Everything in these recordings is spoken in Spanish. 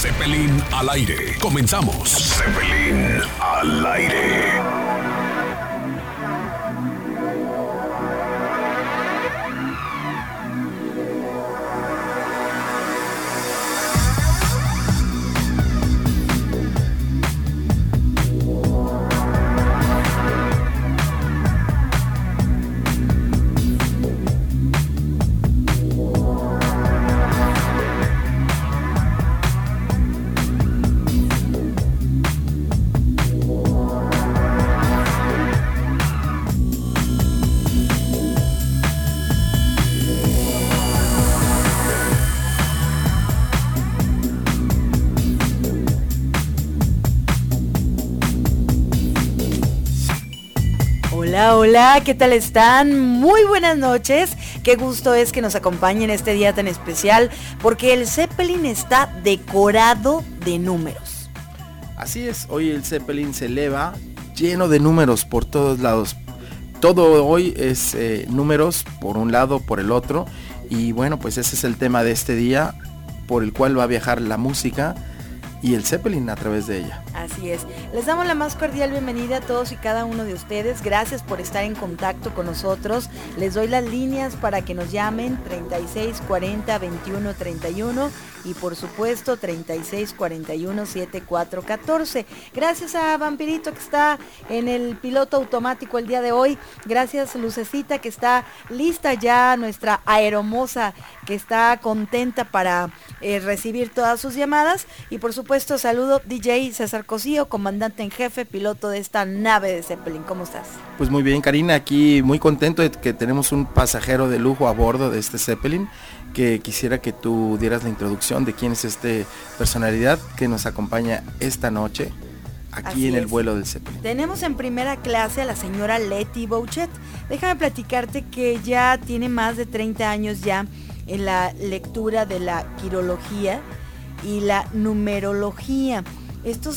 Zeppelin al aire. Comenzamos. Zeppelin al aire. Hola, ¿qué tal están? Muy buenas noches. Qué gusto es que nos acompañen este día tan especial porque el Zeppelin está decorado de números. Así es, hoy el Zeppelin se eleva lleno de números por todos lados. Todo hoy es eh, números por un lado, por el otro. Y bueno, pues ese es el tema de este día por el cual va a viajar la música y el Zeppelin a través de ella. Así es. Les damos la más cordial bienvenida a todos y cada uno de ustedes. Gracias por estar en contacto con nosotros. Les doy las líneas para que nos llamen 36 40 21 31 y por supuesto 36 41 74 14. Gracias a Vampirito que está en el piloto automático el día de hoy. Gracias Lucecita que está lista ya, nuestra aeromosa que está contenta para eh, recibir todas sus llamadas. Y por supuesto saludo DJ César Cosío, comandante en jefe, piloto de esta nave de Zeppelin. ¿Cómo estás? Pues muy bien Karina, aquí muy contento de que tenemos un pasajero de lujo a bordo de este Zeppelin que quisiera que tú dieras la introducción de quién es este personalidad que nos acompaña esta noche aquí en el vuelo del Zeppelin. Tenemos en primera clase a la señora Letty Bouchet. Déjame platicarte que ya tiene más de 30 años ya en la lectura de la quirología y la numerología. Esto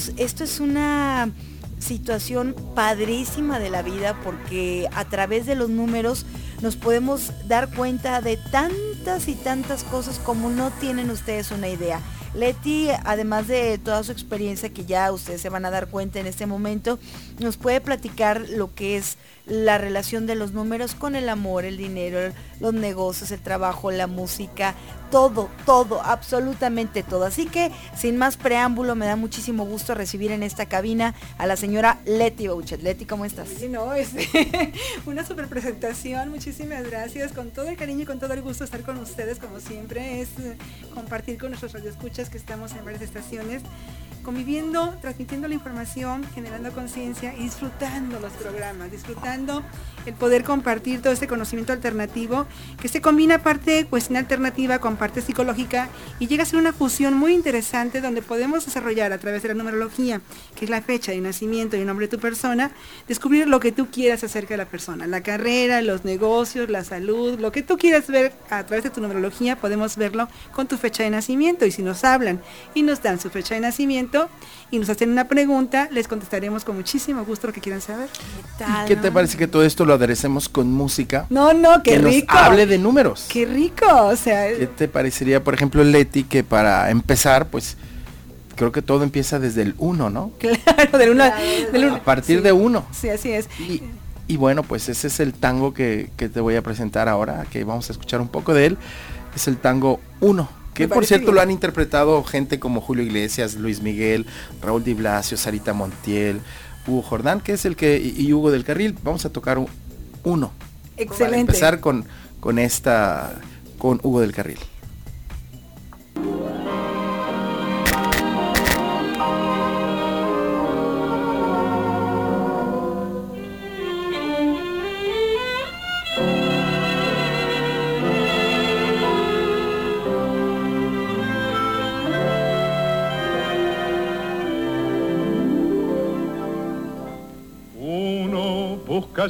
es, una situación padrísima de la vida porque a través de los números nos podemos dar cuenta de tantas y tantas cosas como no tienen ustedes una idea. Leti, además de toda su experiencia que ya ustedes se van a dar cuenta en este momento, nos puede platicar lo que es la relación de los números con el amor, el dinero, los negocios, el trabajo, la música, todo, todo, absolutamente todo. Así que, sin más preámbulo, me da muchísimo gusto recibir en esta cabina a la señora Leti Bouchet. Leti, ¿cómo estás? Sí, no, es una super presentación, muchísimas gracias, con todo el cariño y con todo el gusto estar con ustedes, como siempre, es compartir con nuestros radioescuchas que estamos en varias estaciones conviviendo, transmitiendo la información, generando conciencia y disfrutando los programas, disfrutando el poder compartir todo este conocimiento alternativo que se combina parte cuestión alternativa con parte psicológica y llega a ser una fusión muy interesante donde podemos desarrollar a través de la numerología, que es la fecha de nacimiento y el nombre de tu persona, descubrir lo que tú quieras acerca de la persona, la carrera, los negocios, la salud, lo que tú quieras ver a través de tu numerología, podemos verlo con tu fecha de nacimiento y si nos hablan y nos dan su fecha de nacimiento, y nos hacen una pregunta, les contestaremos con muchísimo gusto lo que quieran saber. ¿Qué, te parece que todo esto lo aderecemos con música? No, no, qué rico. hable de números. Qué rico, o sea. ¿Qué te parecería, por ejemplo, Leti, que para empezar, pues creo que todo empieza desde el 1, ¿no? Claro, del 1. A partir de 1. Sí, así es. Y, bueno, pues ese es el tango que, que, te voy a presentar ahora, que vamos a escuchar un poco de él. Es el tango 1. Que por cierto lo han interpretado gente como Julio Iglesias, Luis Miguel, Raúl Di Blasio, Sarita Montiel, Hugo Jordán, que es el que, y, Hugo del Carril. Vamos a tocar uno. Excelente. Para empezar con, con esta, con Hugo del Carril.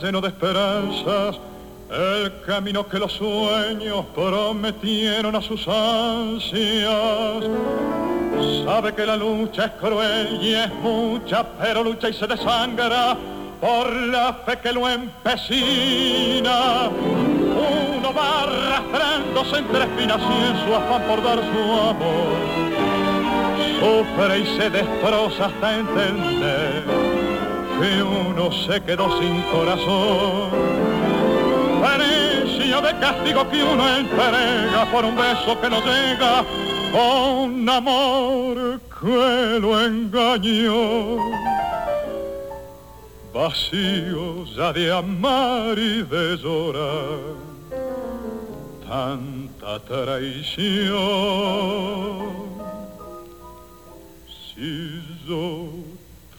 Lleno de esperanzas el camino que los sueños prometieron a sus ansias. Sabe que la lucha es cruel y es mucha, pero lucha y se desangra por la fe que lo empecina. Uno va arrastrándose entre espinas y en su afán por dar su amor sufre y se destroza hasta entender que uno se quedó sin corazón. Precio de castigo que uno entrega por un beso que no llega, con amor que lo engañó. Vacío ya de amar y de llorar, tanta traición si yo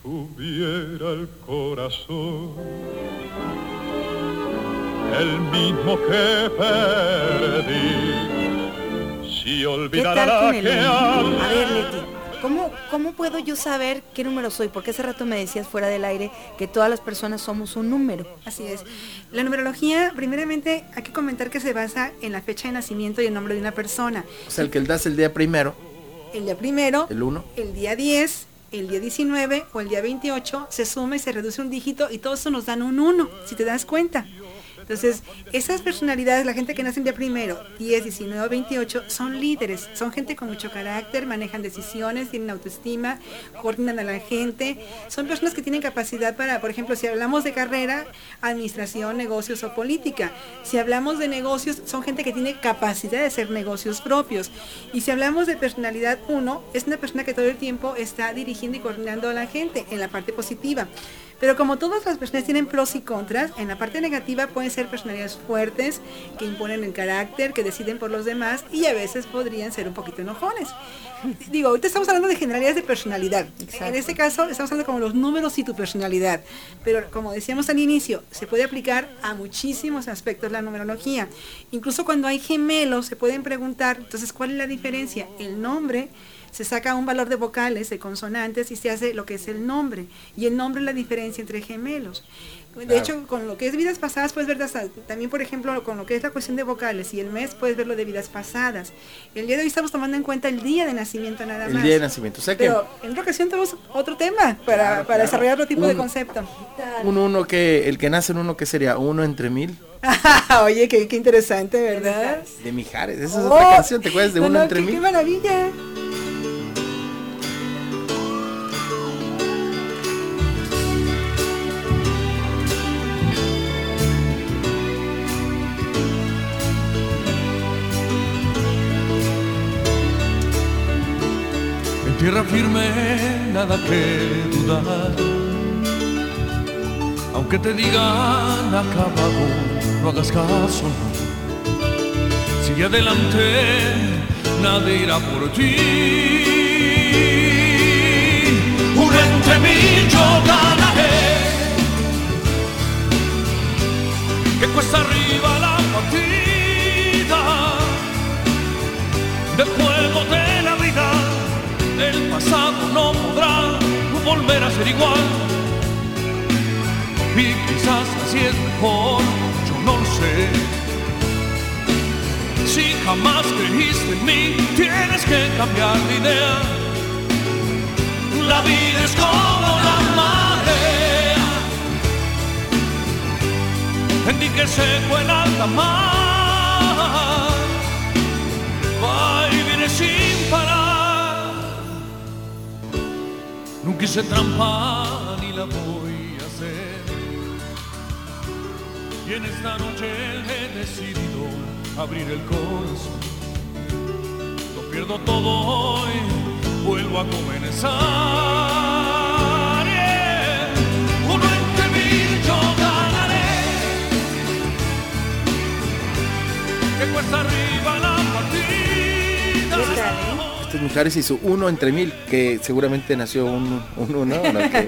tuviera el corazón, el mismo que perdí, si olvidara la que A ver, Leti, ¿cómo, ¿cómo puedo yo saber qué número soy? Porque hace rato me decías fuera del aire que todas las personas somos un número. Así es. La numerología, primeramente, hay que comentar que se basa en la fecha de nacimiento y el nombre de una persona. O sea, el que das el día primero, El día primero, el 1, el día 10, el día 19 o el día 28 se suma y se reduce un dígito y todo eso nos dan un 1, si te das cuenta. Entonces, esas personalidades, la gente que nace en día primero, 10, 19 o 28, son líderes, son gente con mucho carácter, manejan decisiones, tienen autoestima, coordinan a la gente, son personas que tienen capacidad para, por ejemplo, si hablamos de carrera, administración, negocios o política. Si hablamos de negocios, son gente que tiene capacidad de hacer negocios propios. Y si hablamos de personalidad 1, es una persona que todo el tiempo está dirigiendo y coordinando a la gente en la parte positiva. Pero como todas las personas tienen pros y contras, en la parte negativa pueden ser personalidades fuertes, que imponen el carácter, que deciden por los demás y a veces podrían ser un poquito enojones. Digo, ahorita estamos hablando de generalidades de personalidad. En este caso estamos hablando como los números y tu personalidad. Pero como decíamos al inicio, se puede aplicar a muchísimos aspectos la numerología. Incluso cuando hay gemelos se pueden preguntar, entonces, ¿cuál es la diferencia? El nombre se saca un valor de vocales, de consonantes y se hace lo que es el nombre. Y el nombre es la diferencia entre gemelos. De Claro. hecho, con lo que es vidas pasadas puedes ver también, por ejemplo, con lo que es la cuestión de vocales y el mes puedes ver lo de vidas pasadas. El día de hoy estamos tomando en cuenta el día de nacimiento nada el más. día de nacimiento. O sea que Pero en otra ocasión tenemos otro tema para, Claro, para claro. desarrollar otro tipo de concepto. un uno que, el que nace en uno que sería uno entre mil Oye, qué, qué interesante, ¿verdad? de Mijares. Esa es Oh, otra canción, ¿te acuerdas de no, uno no, entre qué, mil? qué maravilla. Tierra firme nada que dudar. Aunque te digan acabado, no hagas caso. Sigue adelante, nadie irá por ti. Uno entre mil yo ganaré. Que cuesta arriba la partida del juego de. El pasado no podrá volver a ser igual. Y quizás así es mejor, yo no lo sé. Si jamás creíste en mí, tienes que cambiar de idea. La vida es como la marea, en dique seco en alta mar. Va y viene Nunca hice trampa ni la voy a hacer. Y en esta noche he decidido abrir el corazón. Lo pierdo todo hoy, vuelvo a comenzar. Yeah. Uno entre mil yo ganaré. Que cuesta arriba la partida. ¿Qué tal, eh? Este es Mijares y su uno entre mil, que seguramente nació un, un uno, ¿no? Que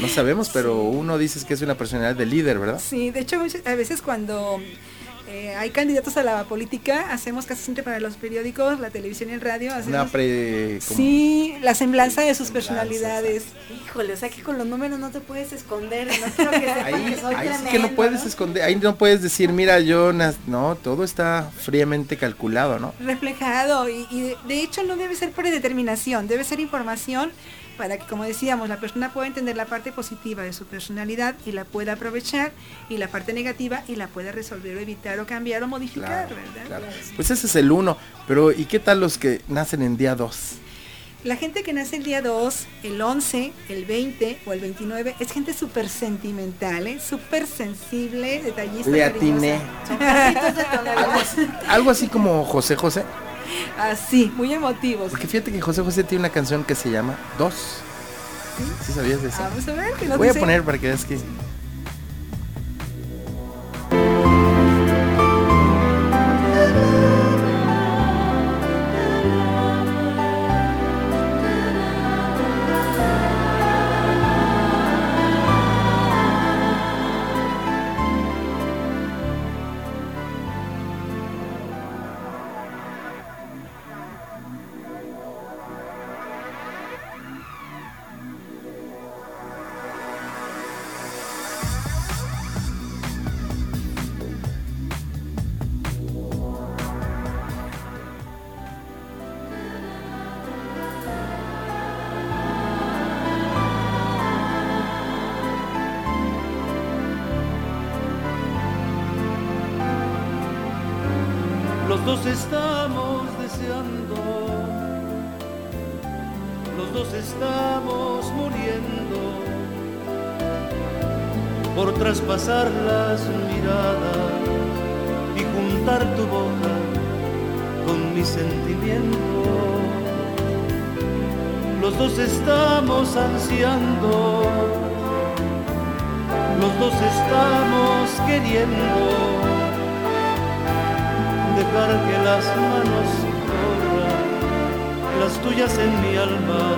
no sabemos, pero uno dices que es una personalidad de líder, ¿verdad? Sí, de hecho a veces cuando eh, hay candidatos a la política, hacemos casi siempre para los periódicos, la televisión y el radio, Una hacemos pre... como- sí, la semblanza de sus Semblanza, personalidades. Híjole, o sea que con los números no te puedes esconder. No que Ahí, que soy ahí sí que no puedes ¿no? esconder, ahí no puedes decir, mira, yo, no, todo está fríamente calculado, ¿no? reflejado y, y de, de hecho no debe ser predeterminación, debe ser información para que, como decíamos, la persona pueda entender la parte positiva de su personalidad y la pueda aprovechar y la parte negativa y la pueda resolver o evitar o cambiar o modificar, Claro, ¿verdad? claro. Pues ese es el uno, pero ¿y qué tal los que nacen en día dos? La gente que nace el día 2, el 11, el 20 o el 29 es gente súper sentimental, ¿eh? súper sensible, detallista. Le atiné. Son. Algo así como José José. Así, muy emotivos. Porque fíjate que José José tiene una canción que se llama Dos. ¿Sí sabías de eso? Vamos a ver, ¿qué nos Voy a poner para que veas que... dos estamos deseando, los dos estamos muriendo por traspasar las miradas y juntar tu boca con mi sentimiento. Los dos estamos ansiando, los dos estamos queriendo dejar que las manos corran, las tuyas en mi alma,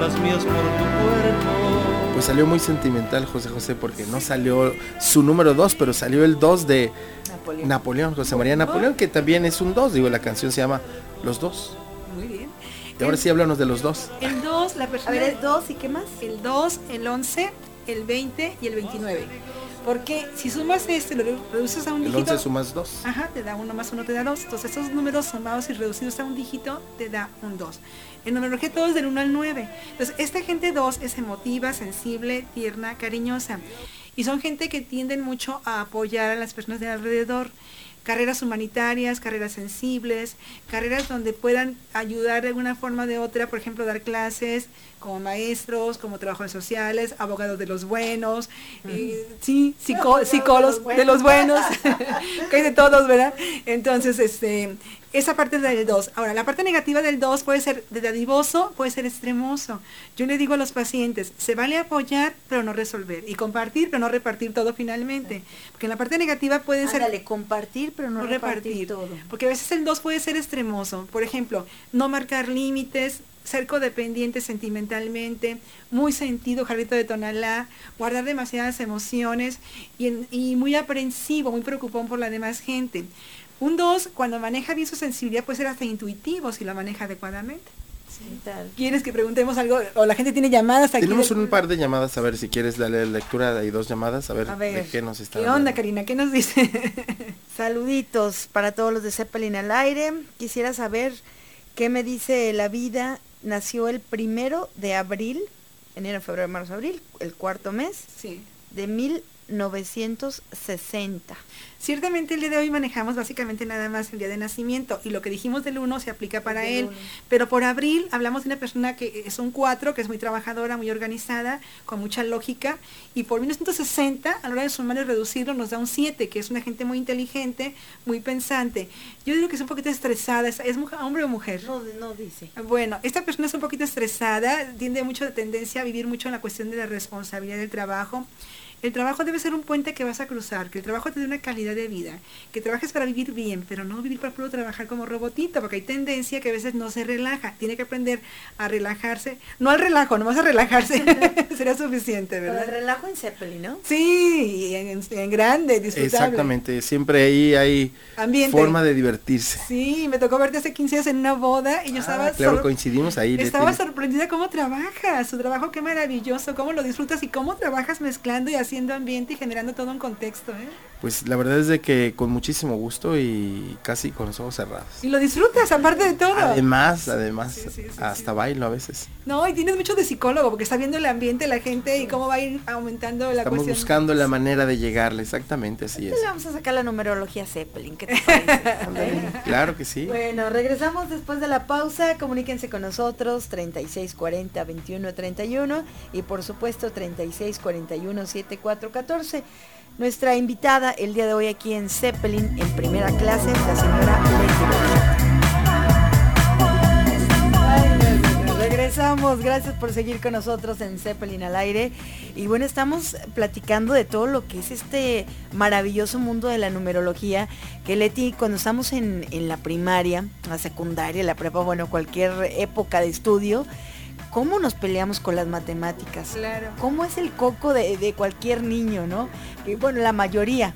las mías por tu cuerpo. Pues salió muy sentimental José José porque no salió su número 2, pero salió el 2 de Napoleón. Napoleón, José María Napoleón, que también es un 2. Digo, la canción se llama Los Dos. Muy bien. Y ahora sí háblanos de los dos. El 2, la A persona. ver, es dos y qué más. el 2, el 11, el 20 y el 29. Porque si sumas este, lo reduces a un El dígito. 11 sumas 2. Ajá, te da uno más uno, te da dos. Entonces esos números sumados y reducidos a un dígito te da un 2. En numerología todo es del 1 al 9. Entonces esta gente 2 es emotiva, sensible, tierna, cariñosa. Y son gente que tienden mucho a apoyar a las personas de alrededor. Carreras humanitarias, carreras sensibles, carreras donde puedan ayudar de alguna forma o de otra, por ejemplo, dar clases como maestros, como trabajadores sociales, abogados de los buenos, eh, sí, psicó- psicólogos de los buenos, que hay de todos, ¿verdad? Entonces, este, esa parte es del 2. Ahora, la parte negativa del 2 puede ser de dadivoso, puede ser extremoso. Yo le digo a los pacientes, se vale apoyar, pero no resolver, y compartir, pero no repartir todo finalmente. Porque en la parte negativa puede ser Ándale, compartir, pero no, no repartir, repartir. todo. Porque a veces el 2 puede ser extremoso. Por ejemplo, no marcar límites, ser codependiente sentimentalmente, muy sentido, jarrito de tonalá, guardar demasiadas emociones y, en- y muy aprensivo, muy preocupón por la demás gente. Un 2, cuando maneja bien su sensibilidad, puede ser hasta intuitivo si lo maneja adecuadamente. ¿Qué tal? ¿Quieres que preguntemos algo? O la gente tiene llamadas aquí. Tenemos un par de llamadas, a ver si quieres darle lectura. Hay dos llamadas, a ver, A ver, de qué nos está ¿Qué onda, hablando. Karina? ¿Qué nos dice? Saluditos para todos los de Zeppelin al aire. Quisiera saber qué me dice la vida. Nació el primero de abril, enero, febrero, marzo, abril, el cuarto mes sí. de 1960. Ciertamente el día de hoy manejamos básicamente nada más el día de nacimiento y lo que dijimos del 1 se aplica para él. uno. Pero por abril hablamos de una persona que es un 4, que es muy trabajadora, muy organizada, con mucha lógica. Y por 1960, a la hora de sumar y reducirlo, nos da un 7, que es una gente muy inteligente, muy pensante. Yo digo que es un poquito estresada, ¿es, es mujer- hombre o mujer? No, no dice. Bueno, esta persona es un poquito estresada, tiende mucho de tendencia a vivir mucho en la cuestión de la responsabilidad del trabajo. El trabajo debe ser un puente que vas a cruzar, que el trabajo te dé una calidad de vida, que trabajes para vivir bien, pero no vivir para puro trabajar como robotito, porque hay tendencia que a veces no se relaja, tiene que aprender a relajarse, no al relajo, nomás a relajarse, será suficiente, Pero el ¿verdad? relajo en Zeppelin, ¿no? Sí, en, en grande, disfrutable. Exactamente, siempre ahí hay Ambiente. forma de divertirse. Sí, me tocó verte hace 15 años en una boda y yo estaba Ah, claro, sor- coincidimos ahí. Estaba sorprendida cómo trabajas, su trabajo qué maravilloso, cómo lo disfrutas y cómo trabajas mezclando y haciendo ambiente y generando todo un contexto, ¿eh? pues la verdad es de que con muchísimo gusto y casi con los ojos cerrados. Y lo disfrutas, aparte de todo. Además, además, hasta bailo a veces. No, y tienes mucho de psicólogo, porque está viendo el ambiente, la gente y cómo va a ir aumentando la Estamos buscando la manera de llegarle, exactamente, así es. vamos a sacar la numerología Zeppelin, ¿qué te parece? claro que sí. Bueno, regresamos después de la pausa, comuníquense con nosotros, 3640 2131 y por supuesto 3641 7414. Nuestra invitada el día de hoy aquí en Zeppelin en primera clase, la señora Leti Regresamos, gracias por seguir con nosotros en Zeppelin al aire. Y bueno, estamos platicando de todo lo que es este maravilloso mundo de la numerología, que Leti, cuando estamos en, en la primaria, la secundaria, la prepa, bueno, cualquier época de estudio, cómo nos peleamos con las matemáticas. Claro. Cómo es el coco de, cualquier niño, ¿no? Y bueno, la mayoría.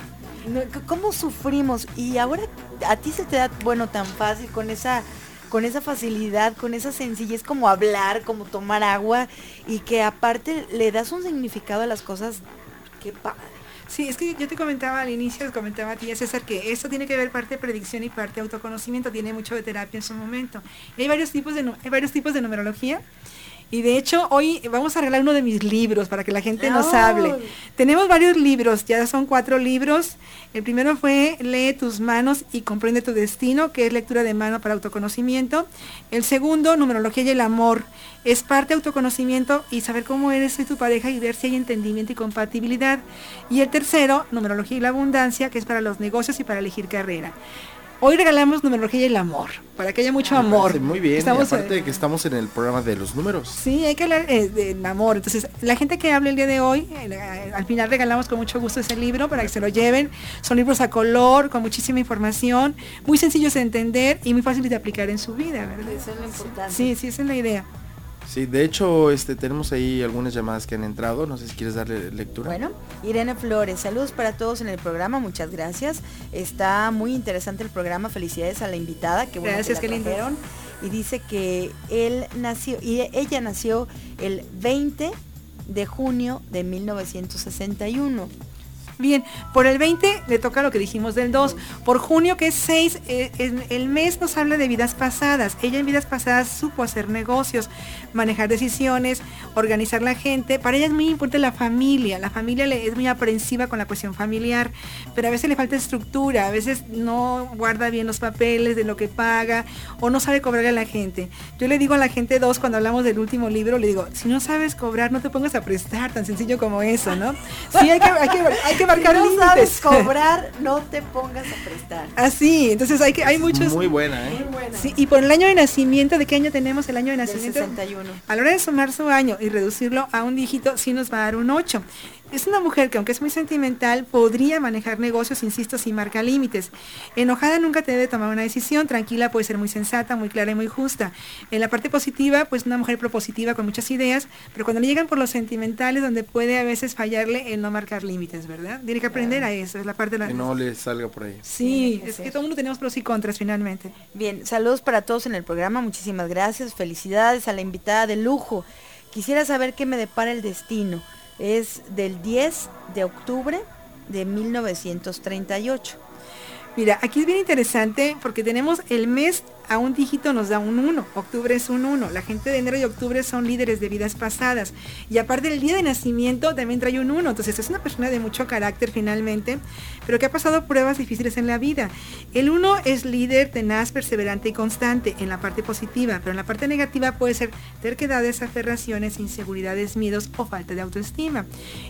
¿Cómo sufrimos? Y ahora a ti se te da, bueno, tan fácil con esa con esa facilidad, con esa sencillez como hablar, como tomar agua y que aparte le das un significado a las cosas. Qué padre. Sí, es que yo te comentaba al inicio, comentaba a ti, César, que esto tiene que ver parte de predicción y parte de autoconocimiento, tiene mucho de terapia en su momento. hay varios tipos de, hay varios tipos de numerología y de hecho, hoy vamos a arreglar uno de mis libros para que la gente nos hable. Tenemos varios libros, ya son cuatro libros. El primero fue Lee tus manos y comprende tu destino, que es lectura de mano para autoconocimiento. El segundo, Numerología y el amor, es parte de autoconocimiento y saber cómo eres tu pareja y ver si hay entendimiento y compatibilidad. Y el tercero, Numerología y la abundancia, que es para los negocios y para elegir carrera. Hoy regalamos numerología y el amor, para que haya mucho amor. Muy bien, estamos, aparte de que estamos en el programa de los números. Sí, hay que hablar eh, del amor. Entonces, la gente que hable el día de hoy, eh, al final regalamos con mucho gusto ese libro para que se lo lleven. Son libros a color, con muchísima información, muy sencillos de entender y muy fáciles de aplicar en su vida, ¿verdad? Eso es lo importante. Sí, sí, esa es la idea. Sí, de hecho, este, tenemos ahí algunas llamadas que han entrado. No sé si quieres darle lectura. Bueno, Irene Flores, saludos para todos en el programa, muchas gracias. Está muy interesante el programa, felicidades a la invitada, que bueno gracias, que la Y dice que él nació, y ella nació el 20 de junio de 1961. Bien, por el 20 le toca lo que dijimos del 2. Por junio, que es 6, eh, el mes nos habla de vidas pasadas. Ella en vidas pasadas supo hacer negocios, manejar decisiones, organizar la gente. Para ella es muy importante la familia. La familia es muy aprensiva con la cuestión familiar, pero a veces le falta estructura, a veces no guarda bien los papeles de lo que paga o no sabe cobrarle a la gente. Yo le digo a la gente 2 cuando hablamos del último libro, le digo, si no sabes cobrar, no te pongas a prestar, tan sencillo como eso, ¿no? Sí, hay que marcar si no sabes cobrar, no te pongas a prestar. Así, entonces hay que hay muchos Muy buena, ¿eh? Sí, y por el año de nacimiento, ¿de qué año tenemos el año de nacimiento? 61. A la hora de sumar su año y reducirlo a un dígito, sí nos va a dar un 8. Es una mujer que aunque es muy sentimental, podría manejar negocios, insisto, sin marca límites. Enojada nunca te debe tomar una decisión, tranquila puede ser muy sensata, muy clara y muy justa. En la parte positiva, pues una mujer propositiva con muchas ideas, pero cuando le llegan por los sentimentales, donde puede a veces fallarle en no marcar límites, ¿verdad? Tiene que aprender a eso, es la parte de la... Que no le salga por ahí. Sí, es que todo el mundo tenemos pros y contras finalmente. Bien, saludos para todos en el programa, muchísimas gracias, felicidades a la invitada de lujo. Quisiera saber qué me depara el destino es del 10 de octubre de 1938. Mira, aquí es bien interesante porque tenemos el mes a un dígito nos da un 1, octubre es un 1, la gente de enero y octubre son líderes de vidas pasadas y aparte del día de nacimiento también trae un 1, entonces es una persona de mucho carácter finalmente, pero que ha pasado pruebas difíciles en la vida. El 1 es líder, tenaz, perseverante y constante en la parte positiva, pero en la parte negativa puede ser terquedades, aferraciones, inseguridades, miedos o falta de autoestima.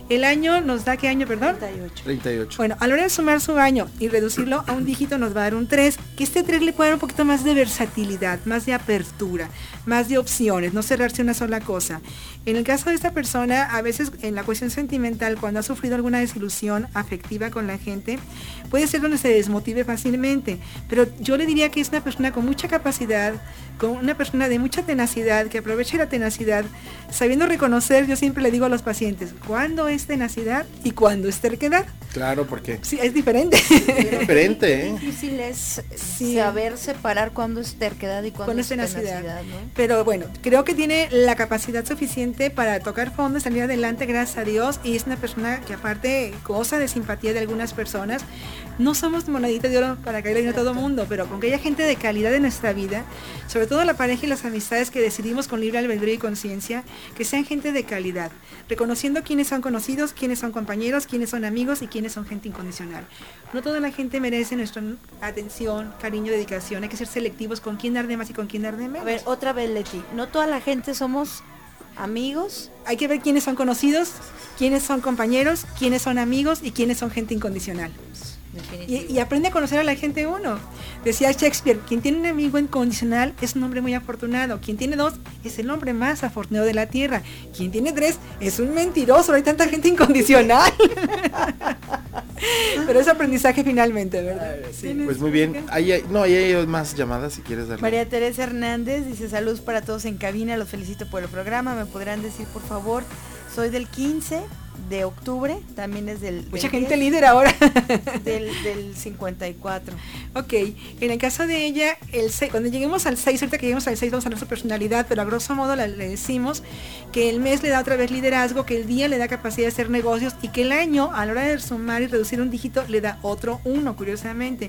El año nos da, ¿qué año, perdón? 38. 38. Bueno, a la hora de sumar su año y reducirlo a un dígito nos va a dar un 3, que este 3 le puede dar un poquito más de versatilidad, más de apertura, más de opciones, no cerrarse una sola cosa. En el caso de esta persona, a veces en la cuestión sentimental, cuando ha sufrido alguna desilusión afectiva con la gente, puede ser donde se desmotive fácilmente. Pero yo le diría que es una persona con mucha capacidad, con una persona de mucha tenacidad, que aproveche la tenacidad, sabiendo reconocer, yo siempre le digo a los pacientes, cuándo es tenacidad y cuándo es terquedad. Claro, porque Sí, es diferente. es diferente, ¿eh? difícil es Sí. saber separar cuándo es terquedad y cuándo Cuando es tenacidad. tenacidad, ¿no? Pero bueno, creo que tiene la capacidad suficiente para tocar fondo salir adelante, gracias a Dios. Y es una persona que aparte goza de simpatía de algunas personas. No somos monedita de oro para caerle bien a todo mundo, pero con que haya gente de calidad en nuestra vida, sobre todo la pareja y las amistades que decidimos con libre albedrío y conciencia, que sean gente de calidad, reconociendo quiénes son conocidos, quiénes son compañeros, quiénes son amigos y quiénes son gente incondicional. No toda la gente merece nuestra atención, cariño, dedicación. Hay que ser con quién dar de más y con quién dar de menos. A ver, otra vez, Leti. No toda la gente somos amigos. Hay que ver quiénes son conocidos, quiénes son compañeros, quiénes son amigos y quiénes son gente incondicional. Y, y aprende a conocer a la gente uno. Decía Shakespeare, quien tiene un amigo incondicional es un hombre muy afortunado. Quien tiene dos es el hombre más afortunado de la tierra. Quien tiene tres es un mentiroso. Hay tanta gente incondicional. Pero es aprendizaje finalmente, ¿verdad? Pues muy bien. Ahí hay- no, ahí hay más llamadas si quieres darle. María Teresa Hernández dice saludos para todos en cabina, los felicito por el programa. ¿Me podrán decir por favor? Soy del 15 de octubre, también es del, Mucha del gente 10, líder ahora. del, del 54. Ok, en el caso de ella, el se- cuando lleguemos al 6, ahorita que lleguemos al 6 vamos a ver su personalidad, pero a grosso modo la- le decimos que el mes le da otra vez liderazgo, que el día le da capacidad de hacer negocios y que el año, a la hora de sumar y reducir un dígito, le da otro uno, curiosamente.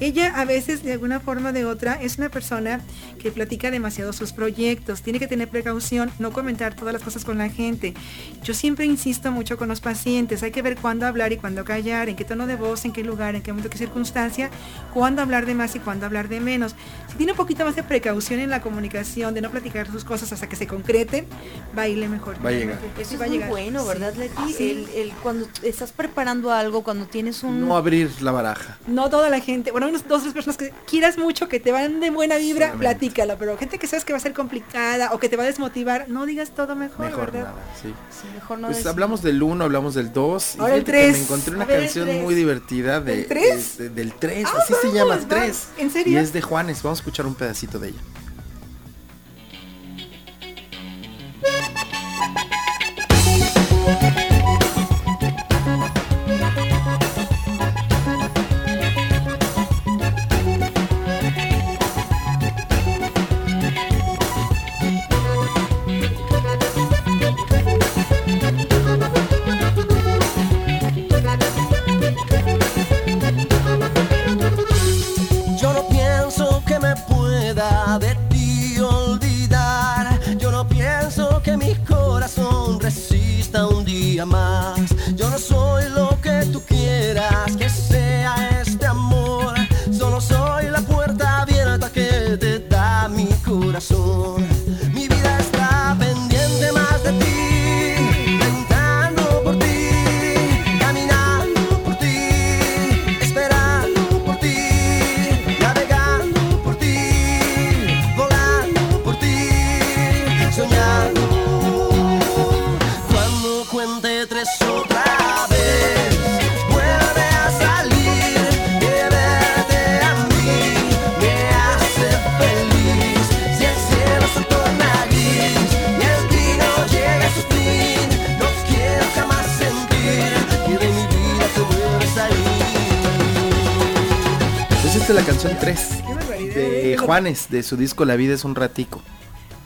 Ella a veces, de alguna forma o de otra, es una persona que platica demasiado sus proyectos, tiene que tener precaución, no comentar todas las cosas con la gente. Yo siempre insisto mucho con los pacientes, hay que ver cuándo hablar y cuándo callar, en qué tono de voz, en qué lugar, en qué momento, qué circunstancia, cuándo hablar de más y cuándo hablar de menos. Si tiene un poquito más de precaución en la comunicación, de no platicar sus cosas hasta que se concreten, va a irle mejor. Va a llegar. Eso es va a muy llegar. bueno, ¿verdad, Sí. Leti? Sí. El, el- cuando estás preparando algo, cuando tienes un... No abrir la baraja. No toda la gente, bueno, unos dos, tres personas que quieras mucho, que te van de buena vibra, Solamente. platícalo, pero gente que sabes que va a ser complicada o que te va a desmotivar, no digas todo mejor, Mejor ¿verdad? nada, sí. Sí, mejor no Pues decir. hablamos del 1, hablamos del 2. Ahora el tres. Me encontré una ver, canción muy divertida de, ¿El tres? de- del 3. Ah, así se llama, vamos, el 3. vamos. ¿En serio? Y es de Juanes. Vamos a escuchar un pedacito de ella. La canción 3 Qué barbaridad. de Juanes, de su disco La vida es un ratico.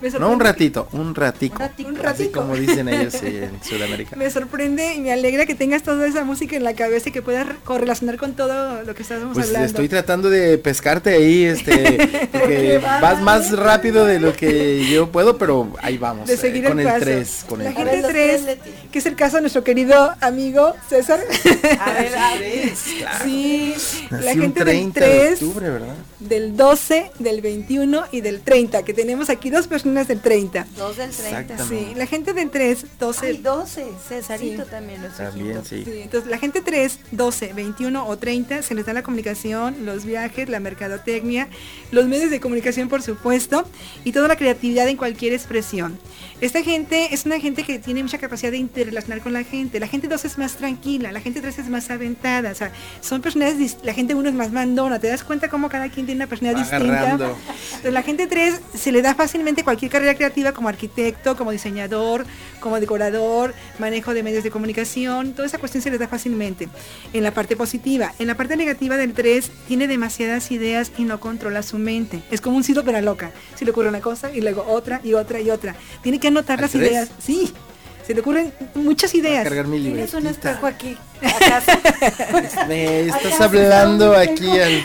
Me No un ratito, un ratico. Un ratico. Un Así como dicen ellos en Sudamérica. Me sorprende y me alegra que tengas toda esa música en la cabeza y que puedas re- correlacionar con todo lo que estábamos Pues hablando. estoy tratando de pescarte ahí, este, porque vas más rápido de lo que yo puedo, pero ahí vamos. de eh, seguir con el el paso. 3, con la el gente los 3, tres, Leti. que es el caso de nuestro querido amigo César. A ver, a ver. sí, la gente 30 del de 3, octubre, ¿verdad? Del 12, del 21 y del 30, que tenemos aquí dos personas del 30. Dos del 30. Exactamente. Sí, la gente del 3, 12, Ay, 12. Cesarito Sí. también. nuestro También, sí. Sí, entonces la gente 3, 12, 21 o 30 se les da la comunicación, los viajes, la mercadotecnia, los medios de comunicación por supuesto y toda la creatividad en cualquier expresión. Esta gente es una gente que tiene mucha capacidad de interrelacionar con la gente. La gente 2 es más tranquila, la gente 3 es más aventada, o sea, son dis- la gente 1 es más mandona, te das cuenta cómo cada quien tiene una personalidad Va distinta. agarrando. Entonces, la gente 3 se le da fácilmente cualquier carrera creativa como arquitecto, como diseñador, como decorador, manejo de medios de comunicación, toda esa cuestión se les da fácilmente. En la parte positiva, en la parte negativa del 3 tiene demasiadas ideas y no controla su mente. Es como un ciro pero loca. Se le ocurre una cosa y luego otra y otra y otra. Tiene que anotar las ideas. Sí, se le ocurren muchas ideas. cargar mi Tienes un espejo aquí. ¿Acaso? Me estás ¿Acaso hablando aquí al...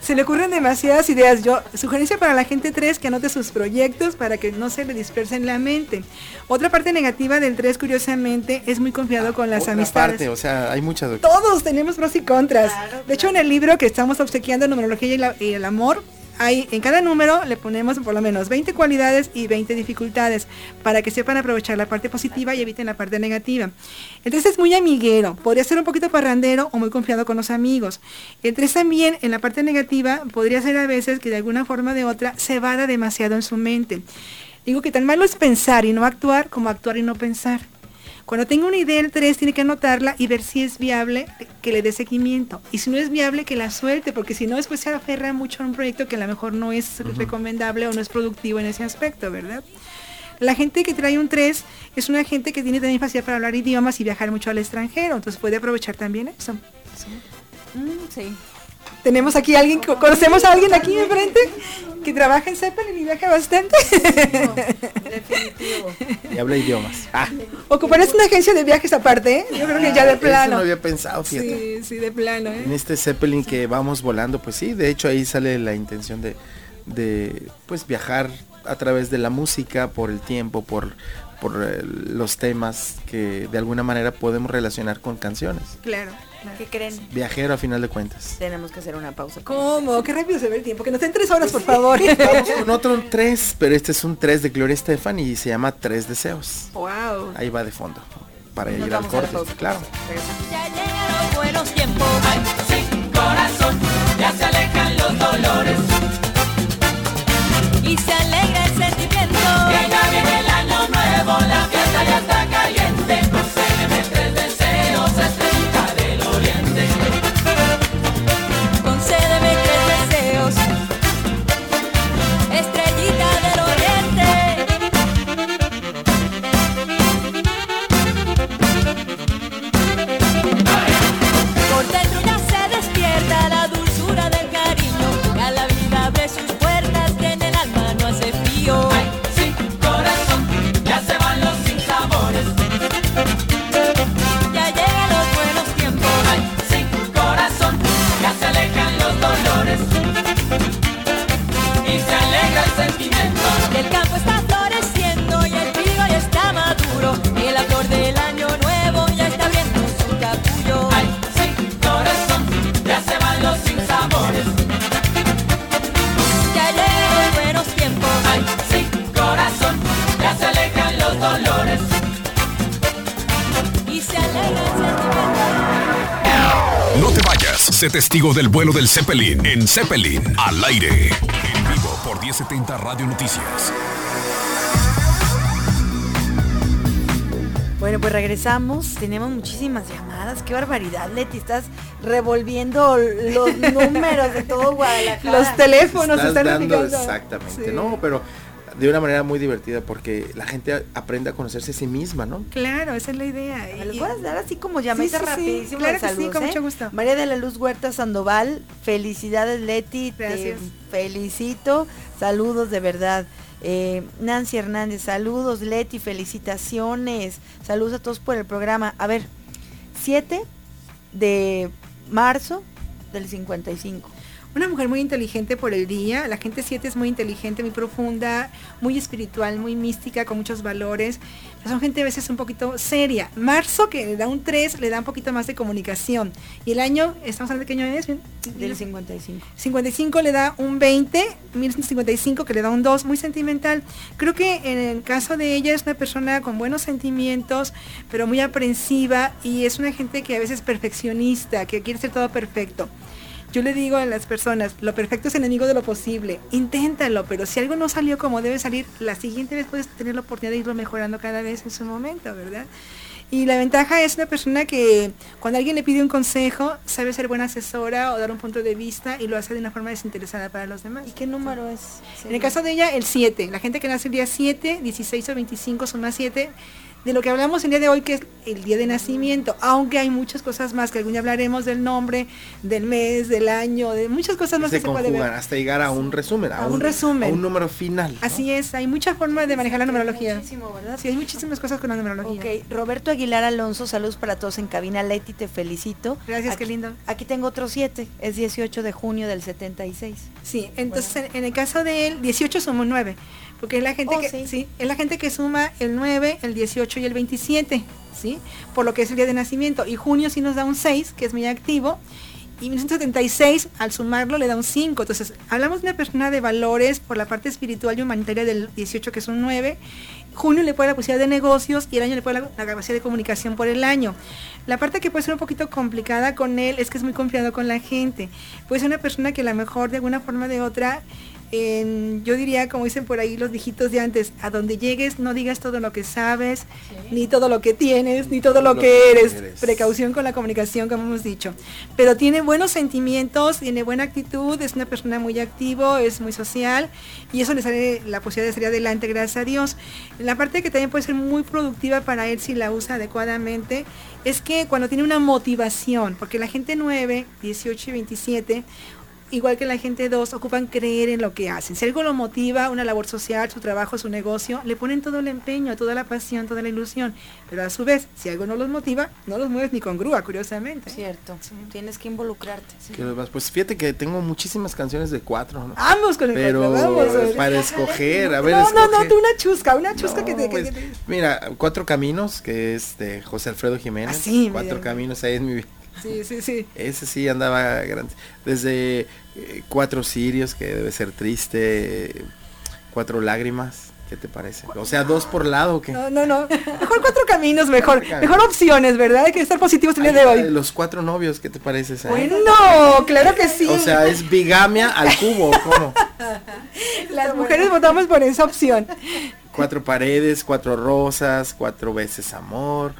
Se le ocurren demasiadas ideas. Yo, sugerencia para la gente 3 que anote sus proyectos para que no se le dispersen la mente. Otra parte negativa del 3, curiosamente, es muy confiado con las Otra amistades. parte, o sea, hay muchas... Todos tenemos pros y contras. Claro, de hecho, en el libro que estamos obsequiando, Numerología y, la- y el Amor, hay, en cada número le ponemos por lo menos 20 cualidades y 20 dificultades para que sepan aprovechar la parte positiva y eviten la parte negativa. Entonces es muy amiguero, podría ser un poquito parrandero o muy confiado con los amigos. Entonces también en la parte negativa podría ser a veces que de alguna forma o de otra se vada demasiado en su mente. Digo que tan malo es pensar y no actuar como actuar y no pensar. Cuando tenga una idea el 3 tiene que anotarla y ver si es viable que le dé seguimiento. Y si no es viable que la suelte, porque si no después se aferra mucho a un proyecto que a lo mejor no es recomendable o no es productivo en ese aspecto, ¿verdad? La gente que trae un 3 es una gente que tiene también facilidad para hablar idiomas y viajar mucho al extranjero, entonces puede aprovechar también eso. Mm, sí. Tenemos aquí a alguien, conocemos a alguien aquí enfrente que trabaja en Zeppelin y viaja bastante. Definitivo. Y habla idiomas. Ah, Ocuparás una agencia de viajes aparte, ¿eh? Yo creo que ya de eso plano. no había pensado, fíjate. Sí, sí, de plano, ¿eh? En este Zeppelin que vamos volando, pues sí, de hecho ahí sale la intención de, de pues viajar a través de la música, por el tiempo, por, por eh, los temas que de alguna manera podemos relacionar con canciones. Claro. ¿Qué creen? Viajero a final de cuentas. Tenemos que hacer una pausa. ¿Cómo? Qué rápido se ve el tiempo. Que nos den tres horas, por favor. Vamos con otro 3, pero este es un 3 de Gloria Estefan y se llama Tres Deseos. wow. Ahí va de fondo. Para Nos ir al corte, claro. Ya llegan los buenos tiempos. Ay, sí, corazón, ya se alejan los dolores. Y se alegra el sentimiento. Que ya viene el año nuevo, la los dolores. Y se alegra el sentimiento. No te vayas, sé testigo del vuelo del Zeppelin en Zeppelin al aire. En vivo por 1070 Radio Noticias. Bueno, pues regresamos. Tenemos muchísimas llamadas. Qué barbaridad, Leti. Estás revolviendo los números de todo Guadalajara. Los teléfonos Estás están dando exactamente, Sí. no, pero de una manera muy divertida porque la gente aprende a conocerse a sí misma, ¿no? Claro, esa es la idea. ¿Me los Y- puedes dar así como llamadita Sí, sí, sí. rapidísimo Claro de que sí, saludos, con eh? mucho gusto. María de la Luz Huerta Sandoval, felicidades Leti, te Gracias. felicito, saludos de verdad. Eh, Nancy Hernández, saludos Leti, felicitaciones, saludos a todos por el programa. A ver, 7 de marzo del 55. Una mujer muy inteligente por el día. La gente 7 es muy inteligente, muy profunda, muy espiritual, muy mística, con muchos valores. Son gente a veces un poquito seria. Marzo, que le da un 3, le da un poquito más de comunicación. Y el año, ¿estamos hablando de qué año es? Del 55. 55 le da un 20, 1955 que le da un 2, muy sentimental. Creo que en el caso de ella es una persona con buenos sentimientos, pero muy aprensiva y es una gente que a veces es perfeccionista, que quiere ser todo perfecto. Yo le digo a las personas, lo perfecto es enemigo de lo posible, inténtalo, pero si algo no salió como debe salir, la siguiente vez puedes tener la oportunidad de irlo mejorando cada vez en su momento, ¿verdad? Y la ventaja es una persona que cuando alguien le pide un consejo, sabe ser buena asesora o dar un punto de vista y lo hace de una forma desinteresada para los demás. ¿Y qué número es? En el caso de ella, el 7. La gente que nace el día 7, 16 o 25 son más 7. De lo que hablamos el día de hoy, que es el día de nacimiento, aunque hay muchas cosas más que algún día hablaremos del nombre, del mes, del año, de muchas cosas más se que se puede ver. hasta llegar a un resumen, a, A un resumen. a un número final. ¿no? Así es, hay muchas formas de manejar la numerología. Muchísimo, ¿verdad? Sí, hay muchísimas cosas con la numerología. Ok, Roberto Aguilar Alonso, saludos para todos en cabina. Leti, te felicito. Gracias, Aquí- qué lindo. Aquí tengo otro 7, es 18 de junio del 76. Sí, entonces en, en el caso de él, 18 somos 9, porque es la gente Oh, que sí. sí, es la gente que suma el 9, el 18 y el 27, ¿sí? Por lo que es el día de nacimiento y junio sí nos da un 6, que es muy activo. Y 1976, al sumarlo, le da un 5. Entonces, hablamos de una persona de valores por la parte espiritual y humanitaria del 18, que es un 9. Junio le puede la posibilidad de negocios y el año le puede la, la capacidad de comunicación por el año. La parte que puede ser un poquito complicada con él es que es muy confiado con la gente. Puede ser una persona que a lo mejor de alguna forma o de otra, en- yo diría, como dicen por ahí los viejitos de antes, a donde llegues no digas todo lo que sabes, ni todo lo que tienes, ni todo lo, Lo que que eres. eres. Precaución con la comunicación, como hemos dicho. Pero tiene buenos sentimientos, tiene buena actitud, es una persona muy activo, es muy social y eso le sale la posibilidad de salir adelante, gracias a Dios. La parte que también puede ser muy productiva para él si la usa adecuadamente es que cuando tiene una motivación, porque la gente 9, 18 y 27 igual que la gente 2, ocupan creer en lo que hacen. Si algo lo motiva, una labor social, su trabajo, su negocio, le ponen todo el empeño, toda la pasión, toda la ilusión. Pero a su vez, si algo no los motiva, no los mueves ni con grúa, curiosamente. Cierto, tienes que involucrarte. Pues fíjate que tengo muchísimas canciones de cuatro, ¿no? Vamos con el Pero cuatro, vamos. a para escoger, a ver, no, no, no, escoge. tú una chusca, una chusca No, que te... que- pues, que te- Mira, Cuatro Caminos, que es de José Alfredo Jiménez. Ah, sí, Cuatro mira. Caminos, ahí es mi... Sí, sí, sí. Ese sí andaba grande. Desde eh, Cuatro Sirios, que debe ser triste. eh, Cuatro Lágrimas, ¿qué te parece? O sea, dos por lado, ¿o ¿qué? No, no, no. Mejor cuatro caminos, mejor. Mejor opciones, ¿verdad? Hay que estar positivos el día de eh, hoy. Los Cuatro Novios, ¿qué te parece? esa? Bueno, claro que sí. O sea, es bigamia al cubo, ¿cómo? Las mujeres votamos por esa opción. Cuatro paredes, cuatro rosas, cuatro veces amor,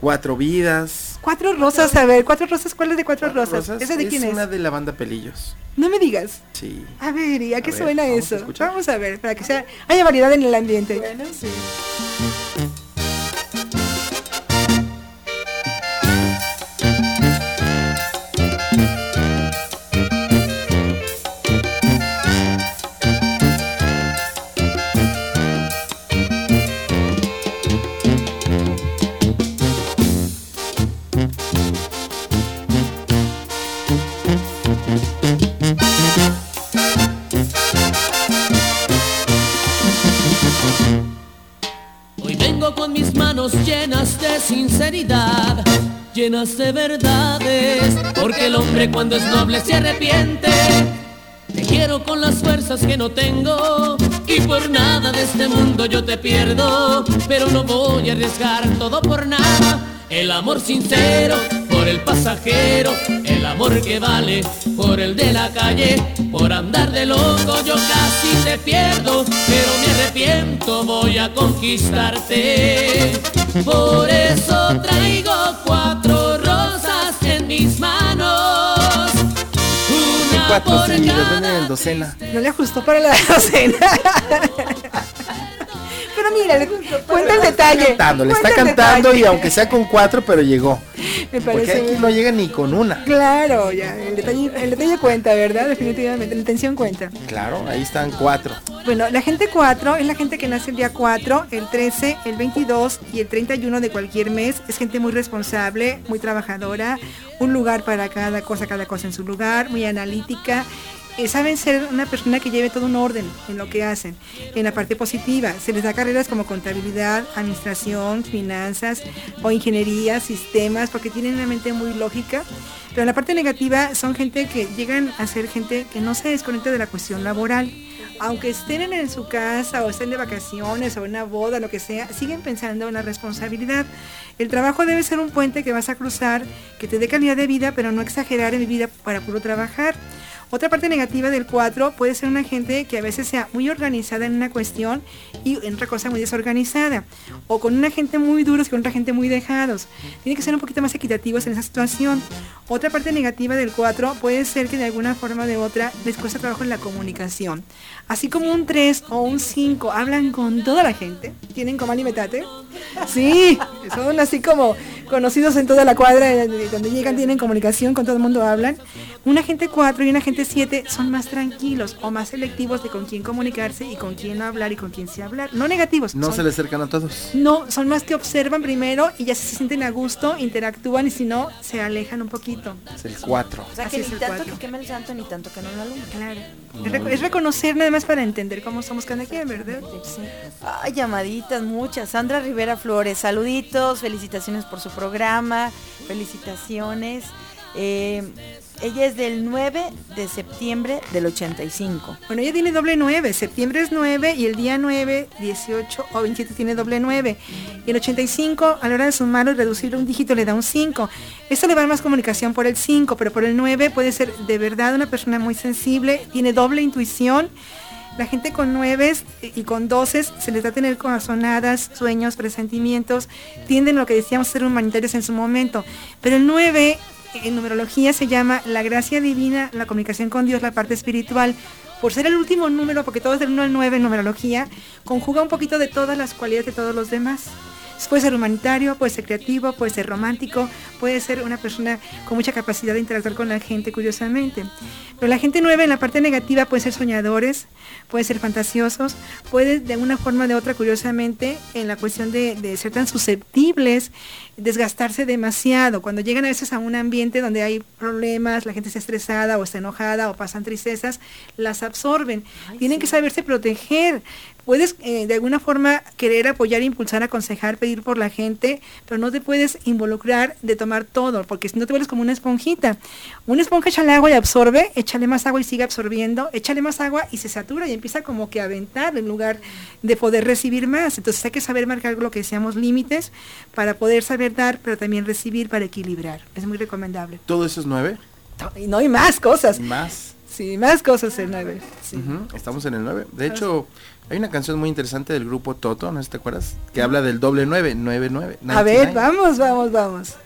cuatro vidas. Cuatro rosas, a ver, cuatro rosas, ¿cuál es de cuatro, Cuatro rosas? ¿Ese de quién es? una de la banda Pelillos. No me digas. Sí. A ver, ¿y a qué A ver, suena vamos eso? Vamos a ver, para que sea, haya variedad en el ambiente. Hoy sinceridad, llenas de verdades, porque el hombre cuando es noble se arrepiente. Te quiero con las fuerzas que no tengo y por nada de este mundo yo te pierdo, pero no voy a arriesgar todo por nada. El amor sincero por el pasajero, el amor que vale por el de la calle, por andar de loco yo casi te pierdo, pero me arrepiento, voy a conquistarte. Por eso traigo cuatro rosas en mis manos. Una Cuatro por sí, cada depende del docena. No le ajustó para la docena. Pero mira, cuenta el detalle. Cantando, le está cantando y aunque sea con cuatro, pero llegó. Me Porque parece aquí no llega ni con una. Claro, ya, el detalle, el detalle cuenta, ¿verdad? Definitivamente, la intención cuenta. Claro, ahí están cuatro. Bueno, la gente 4 es la gente que nace el día 4, el 13, el 22 y el 31 de cualquier mes. Es gente muy responsable, muy trabajadora, un lugar para cada cosa, cada cosa en su lugar, muy analítica. Eh, saben ser una persona que lleve todo un orden en lo que hacen. En la parte positiva, se les da carreras como contabilidad, administración, finanzas o ingeniería, sistemas, porque tienen una mente muy lógica. Pero en la parte negativa son gente que llegan a ser gente que no se desconecta de la cuestión laboral aunque estén en, en su casa o estén de vacaciones o en una boda, lo que sea, siguen pensando en la responsabilidad. El trabajo debe ser un puente que vas a cruzar, que te dé calidad de vida, pero no exagerar en mi vida para puro trabajar. Otra parte negativa del 4 puede ser una gente que a veces sea muy organizada en una cuestión y en otra cosa muy desorganizada. O con una gente muy duros y con otra gente muy dejados. Tiene que ser un poquito más equitativos en esa situación. Otra parte negativa del 4 puede ser que de alguna forma o de otra les cuesta trabajo en la comunicación. Así como un 3 o un 5 hablan con toda la gente, tienen como metate. Sí, son así como conocidos en toda la cuadra, donde llegan tienen comunicación, con todo el mundo hablan. Una gente 4 y una gente 7 son más tranquilos o más selectivos de con quién comunicarse y con quién hablar y con quién sí hablar. No negativos. No son- se le acercan a todos. No, son más que observan primero y ya se sienten a gusto, interactúan y si no, se alejan un poquito. Es el 4. O sea Así que es ni tanto cuatro. que queme el santo ni tanto que no lo alumbre. Claro. Es reconocer nada más para entender cómo somos cada quien, ¿verdad? Sí. Ay, llamaditas, muchas. Sandra Rivera Flores, saluditos, felicitaciones por su programa, felicitaciones. Eh, ella es del 9 de septiembre del 85. Bueno, ella tiene doble 9, septiembre es 9 y el día 9, 18 o 27 tiene doble 9. Y el 85 a la hora de sumarlo y reducirlo un dígito le da un 5. Esto le va a dar más comunicación por el 5, pero por el 9 puede ser de verdad una persona muy sensible, tiene doble intuición. La gente con 9 y con 12 se les da a tener corazonadas, sueños, presentimientos, tienden lo que decíamos ser humanitarios en su momento. Pero el 9 en numerología se llama la gracia divina, la comunicación con Dios, la parte espiritual. Por ser el último número, porque todo es del 1 al 9 en numerología, conjuga un poquito de todas las cualidades de todos los demás. Puede ser humanitario, puede ser creativo, puede ser romántico, puede ser una persona con mucha capacidad de interactuar con la gente, curiosamente. Pero la gente 9 en la parte negativa puede ser soñadores, puede ser fantasiosos, puede de una forma o de otra, curiosamente, en la cuestión de, de ser tan susceptibles, desgastarse demasiado. Cuando llegan a veces a un ambiente donde hay problemas, la gente está estresada o está enojada o pasan tristezas, las absorben. Tienen que saberse proteger. Puedes eh, de alguna forma querer apoyar, impulsar, aconsejar, pedir por la gente, pero no te puedes involucrar de tomar todo, porque si no te vuelves como una esponjita. Una esponja echa el agua y absorbe, échale más agua y sigue absorbiendo, échale más agua y se satura y empieza como que a aventar en lugar de poder recibir más. Entonces hay que saber marcar lo que decíamos límites para poder saber dar, pero también recibir para equilibrar. Es muy recomendable. Todo eso es 9. Y no hay más cosas. Más. Sí, más cosas en nueve. Sí. Estamos en el 9. De hecho, hay una canción muy interesante del grupo Toto, ¿no sé si te acuerdas? Que habla del doble 9, 9, 9. A ver, vamos, vamos, vamos.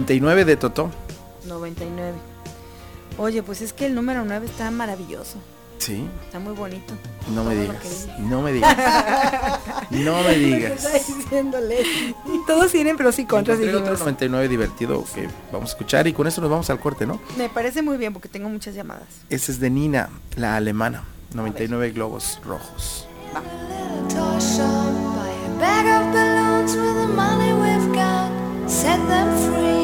99 de Toto. 99. Oye, pues es que el número 9 está maravilloso. Sí, Está muy bonito. no me digas. No me digas. No me digas. Diciéndole. Todos tienen pros y contras. Dijimos. 99 divertido que vamos a escuchar y con eso nos vamos al corte, ¿no? Me parece muy bien porque tengo muchas llamadas. Ese es de Nina, la alemana. 99 globos rojos. Set them free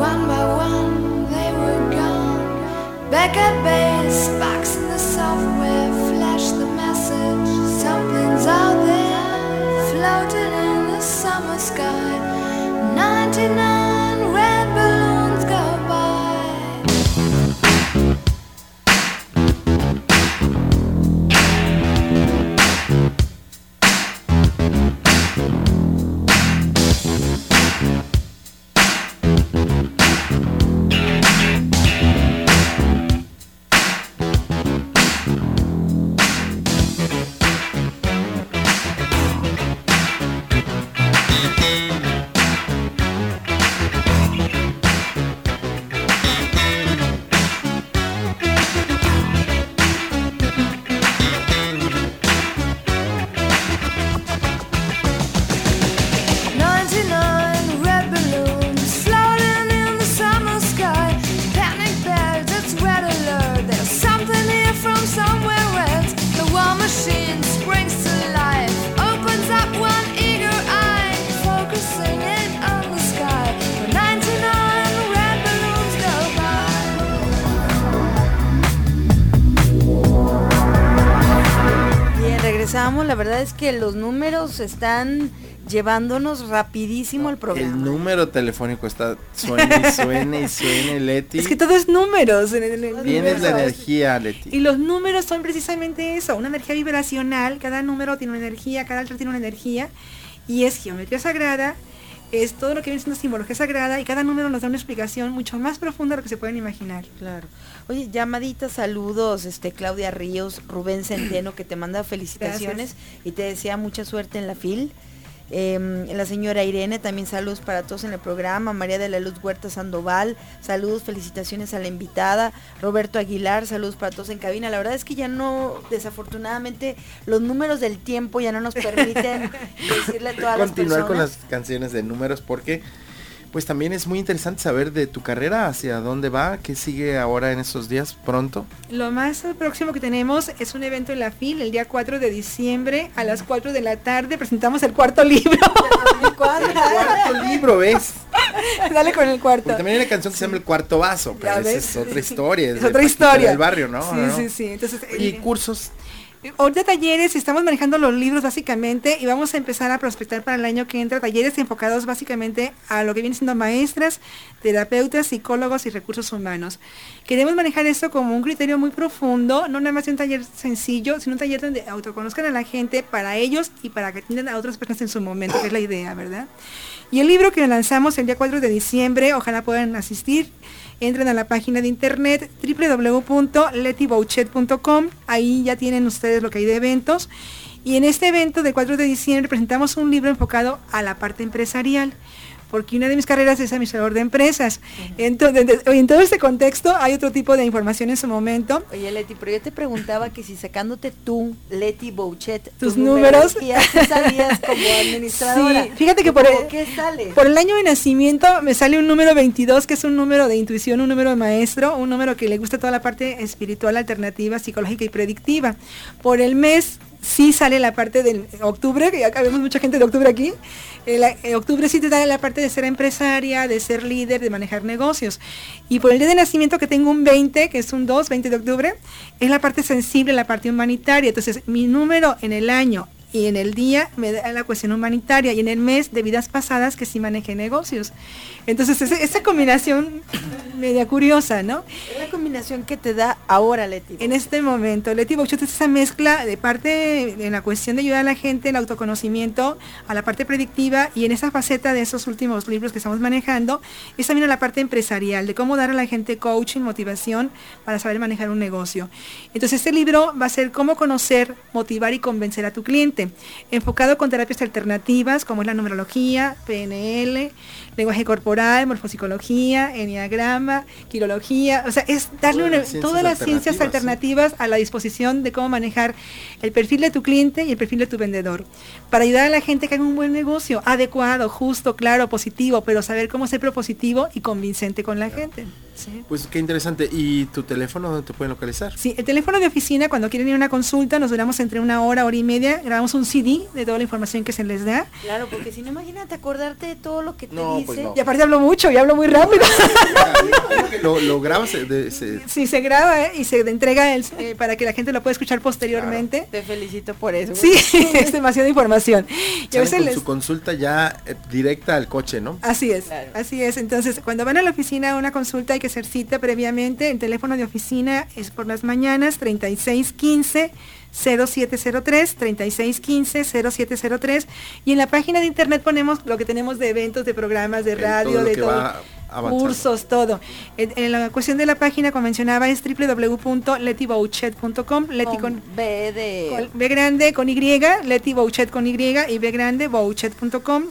one by one they were gone. Back at base, box in the software, flash the message. Something's out there, floating in the summer sky. 99 la verdad es que los números están llevándonos rapidísimo al programa. El número telefónico está suena y suena y suena, Leti. Es que todo es números. en el- en el Tienes la energía, Leti. Y los números son precisamente eso, una energía vibracional, cada número tiene una energía, cada letra tiene una energía, y es geometría sagrada, es todo lo que viene siendo simbología sagrada, y cada número nos da una explicación mucho más profunda de lo que se pueden imaginar. Claro. Oye, llamadita, saludos, este Claudia Ríos, Rubén Centeno, que te manda felicitaciones y te desea mucha suerte en la FIL. Em, la señora Irene, también saludos para todos en el programa. María de la Luz Huerta Sandoval, saludos, felicitaciones a la invitada. Roberto Aguilar, saludos para todos en cabina. La verdad es que ya no, desafortunadamente, los números del tiempo ya no nos permiten decirle a todas las Continuar con personas. las canciones de números porque pues también es muy interesante saber de tu carrera, hacia dónde va, qué sigue ahora en estos días pronto. Lo más próximo que tenemos es un evento en la FIL el día 4 de diciembre a las 4 de la tarde. Presentamos el cuarto libro. El cuarto libro, ¿ves? Dale con el cuarto. Porque también hay una canción que se llama El Cuarto Vaso, pero esa es otra historia. Es otra historia. del barrio, ¿no? Sí, ¿No? sí, sí. Entonces, Y el- cursos. Ahorita talleres, estamos manejando los libros básicamente y vamos a empezar a prospectar para el año que entra talleres enfocados básicamente a lo que vienen siendo maestras, terapeutas, psicólogos y recursos humanos. Queremos manejar esto como un criterio muy profundo, no nada más un taller sencillo, sino un taller donde autoconozcan a la gente para ellos y para que atiendan a otras personas en su momento, que es la idea, ¿verdad? Y el libro que lanzamos el día 4 de diciembre, ojalá puedan asistir, entren a la página de internet www.letibouchet.com, ahí ya tienen ustedes lo que hay de eventos. Y en este evento del 4 de diciembre presentamos un libro enfocado a la parte empresarial, porque una de mis carreras es administrador de empresas. Entonces, en todo este contexto hay otro tipo de información en su momento. Oye, Leti, pero yo te preguntaba que si sacándote tú, Leti Bouchet, Tus tu números. numerología, tú salías como administradora. Sí, fíjate que por el- ¿Qué sale? Por el año de nacimiento me sale un número 22, que es un número de intuición, un número de maestro, un número que le gusta toda la parte espiritual, alternativa, psicológica y predictiva. Por el mes sí sale la parte del octubre, que ya vemos mucha gente de octubre aquí. El, eh, octubre sí te da la parte de ser empresaria, de ser líder, de manejar negocios. Y por el día de nacimiento que tengo un 20, que es un 2, 20 de octubre, es la parte sensible, la parte humanitaria. Entonces, mi número en el año y en el día me da la cuestión humanitaria y en el mes de vidas pasadas que sí manejé negocios. Entonces, ese- esa combinación media curiosa, ¿no? Es la combinación que te da ahora, Leti. En este momento, Leti Bouchot es esa mezcla de parte en la cuestión de ayudar a la gente, el autoconocimiento, a la parte predictiva y en esa faceta de esos últimos libros que estamos manejando, es también a la parte empresarial, de cómo dar a la gente coaching, motivación para saber manejar un negocio. Entonces, este libro va a ser cómo conocer, motivar y convencer a tu cliente, enfocado con terapias alternativas como es la numerología, PNL, lenguaje corporal, morfopsicología, enneagrama, quirología, o sea, es darle Todas una- las ciencias todas las ciencias alternativas, alternativas a la disposición de cómo manejar el perfil de tu cliente y el perfil de tu vendedor. Para ayudar a la gente que haga un buen negocio, adecuado, justo, claro, positivo, pero saber cómo ser propositivo y convincente con la gente. Sí. Pues qué interesante. ¿Y tu teléfono dónde te pueden localizar? Sí, el teléfono de oficina, cuando quieren ir a una consulta, nos duramos entre una hora, hora y media, grabamos un CD de toda la información que se les da. Claro, porque si no, imagínate acordarte de todo lo que te No, dice. pues no. Y aparte hablo mucho y hablo muy rápido. lo, lo grabas de, se- Sí, se graba ¿eh? y se entrega el- eh, para que la gente lo pueda escuchar posteriormente. Te felicito por eso. Sí, es demasiada información. Y a veces con les- su consulta ya eh, directa al coche, ¿no? Así es, Claro. así es. Entonces, cuando van a la oficina a una consulta hay que hacer cita previamente. El teléfono de oficina es por las mañanas 3615 0703 3615 0703 y en la página de internet ponemos lo que tenemos de eventos, de programas, de Ok, radio, de todo, cursos, todo. En, en la cuestión de la página, como mencionaba, es www.letibouchet.com, Leti Con con, B de... con B grande con Y, Leti Bouchet con Y y B grande bouchet.com.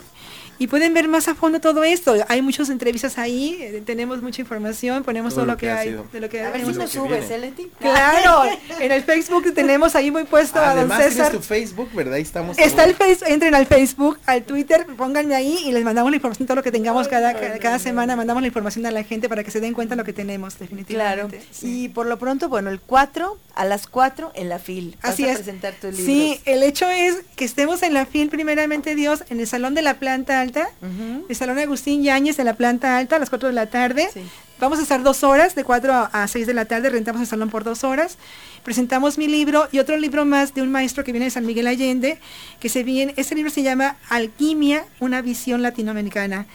Y pueden ver más a fondo todo esto. Hay muchas entrevistas ahí, eh, tenemos mucha información, ponemos todo, lo que, ha hay. De lo que A ver tenemos. si que subes. ¿eh, Leti? Claro, en el Facebook tenemos ahí muy puesto a don Además tienes César. tu Facebook, ¿verdad? Ahí estamos. Está el. Facebook, entren al Facebook, al Twitter, pónganme ahí y les mandamos la información, todo lo que tengamos cada, cada, cada semana, mandamos la información a la gente para que se den cuenta de lo que tenemos, Claro. definitivamente. Sí. Y por lo pronto, bueno, el 4 a las 4 en la FIL. Vas Así a es. presentar tus libros. Sí, el hecho es que estemos en la FIL primeramente Dios, en el Salón de la Planta El Salón Agustín Yáñez en la Planta Alta a las 4 de la tarde. Sí. Vamos a estar dos horas, de 4 a- a 6 de la tarde, rentamos el salón por dos horas. Presentamos mi libro y otro libro más de un maestro que viene de San Miguel Allende, que se viene, este libro se llama Alquimia, una visión latinoamericana.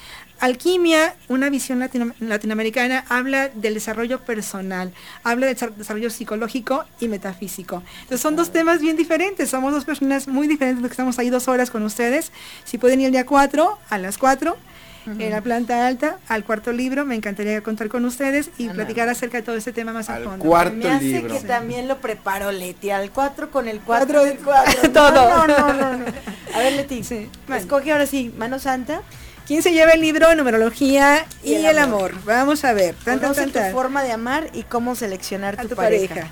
Alquimia, una visión latino- latinoamericana, habla del desarrollo personal, habla del desa- desarrollo psicológico y metafísico. Entonces son dos temas bien diferentes, somos dos personas muy diferentes que estamos ahí dos horas con ustedes. Si pueden ir el día 4, a las 4, en la planta alta, al cuarto libro, me encantaría contar con ustedes y platicar acerca de todo este tema más a Al fondo. cuarto Me hace libro. que también lo preparó Leti, al 4 con el 4 Cuatro- del 4. todo. No, no, no, no. A ver, Leti, Sí, escoge ahora sí, mano santa. ¿Quién se lleva el libro Numerología y, Y el el, amor. amor. Vamos a ver. Tan, tan, tan, tu forma de amar y cómo seleccionar A tu, tu pareja. pareja.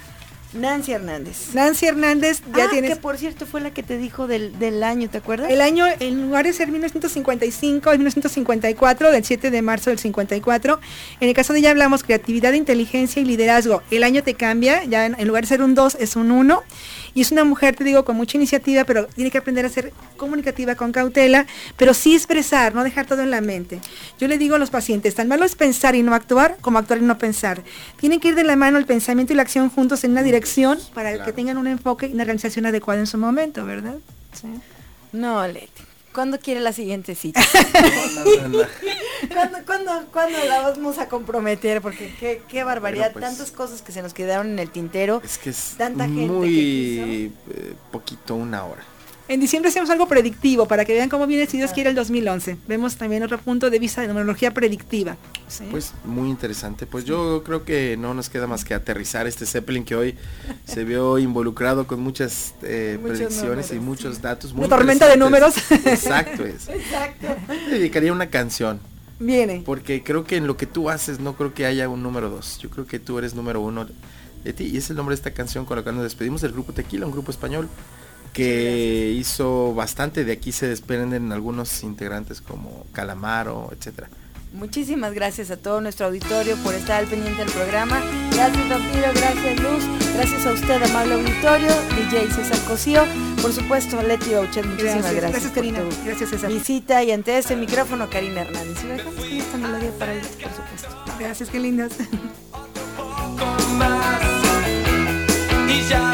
Nancy Hernández. Nancy Hernández, ya ah, tienes... que por cierto fue la que te dijo del, del año, ¿te acuerdas? El año, en lugar de ser 1955, es 1954, del 7 de marzo del 54. En el caso de ella hablamos creatividad, inteligencia y liderazgo. El año te cambia, ya en, en lugar de ser un 2 es un 1. Y es una mujer, te digo, con mucha iniciativa, pero tiene que aprender a ser comunicativa con cautela, pero sí expresar, no dejar todo en la mente. Yo le digo a los pacientes, tan malo es pensar y no actuar como actuar y no pensar. Tienen que ir de la mano el pensamiento y la acción juntos en una dirección para que tengan un enfoque y una organización adecuada en su momento, ¿verdad? Sí. No, Leti. ¿Cuándo quiere la siguiente cita? ¿Cuándo, cuándo, cuándo la vamos a comprometer? Porque qué, qué barbaridad, pues- tantas cosas que se nos quedaron en el tintero. Es que es Tanta gente que muy eh, poquito, una hora. En diciembre hacemos algo predictivo para que vean cómo viene, si Dios quiere, el 2011. Vemos también otro punto de vista de numerología predictiva. ¿sí? Pues muy interesante. Pues yo creo que no nos queda más que aterrizar este Zeppelin que hoy se vio involucrado con muchas eh, predicciones y números, muchos datos. Muy Una tormenta de interesantes. Exacto es. Exacto. Dedicaría una canción. Viene. Porque creo que en lo que tú haces no creo que haya un número dos. Yo creo que tú eres número uno de ti. Y es el nombre de esta canción con la que nos despedimos del grupo Tequila, un grupo español que hizo bastante. De aquí se desprenden algunos integrantes como Calamaro, etcétera. Muchísimas gracias a todo nuestro auditorio por estar al pendiente del programa. Gracias, Vampiro, gracias, Luz. Gracias a usted, amable auditorio. DJ César Cosío. Por supuesto, a Leti Bauchet, muchísimas Gracias, gracias. gracias, por Karina. tu Gracias, César. Visita y ante este micrófono, Karina Hernández. Y dejamos con esta melodía para Leti, por supuesto. Gracias, qué lindas. Y ya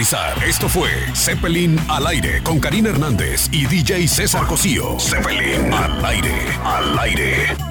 Esto fue Zeppelin al aire con Karina Hernández y DJ César Cosío. Zeppelin al aire, al aire.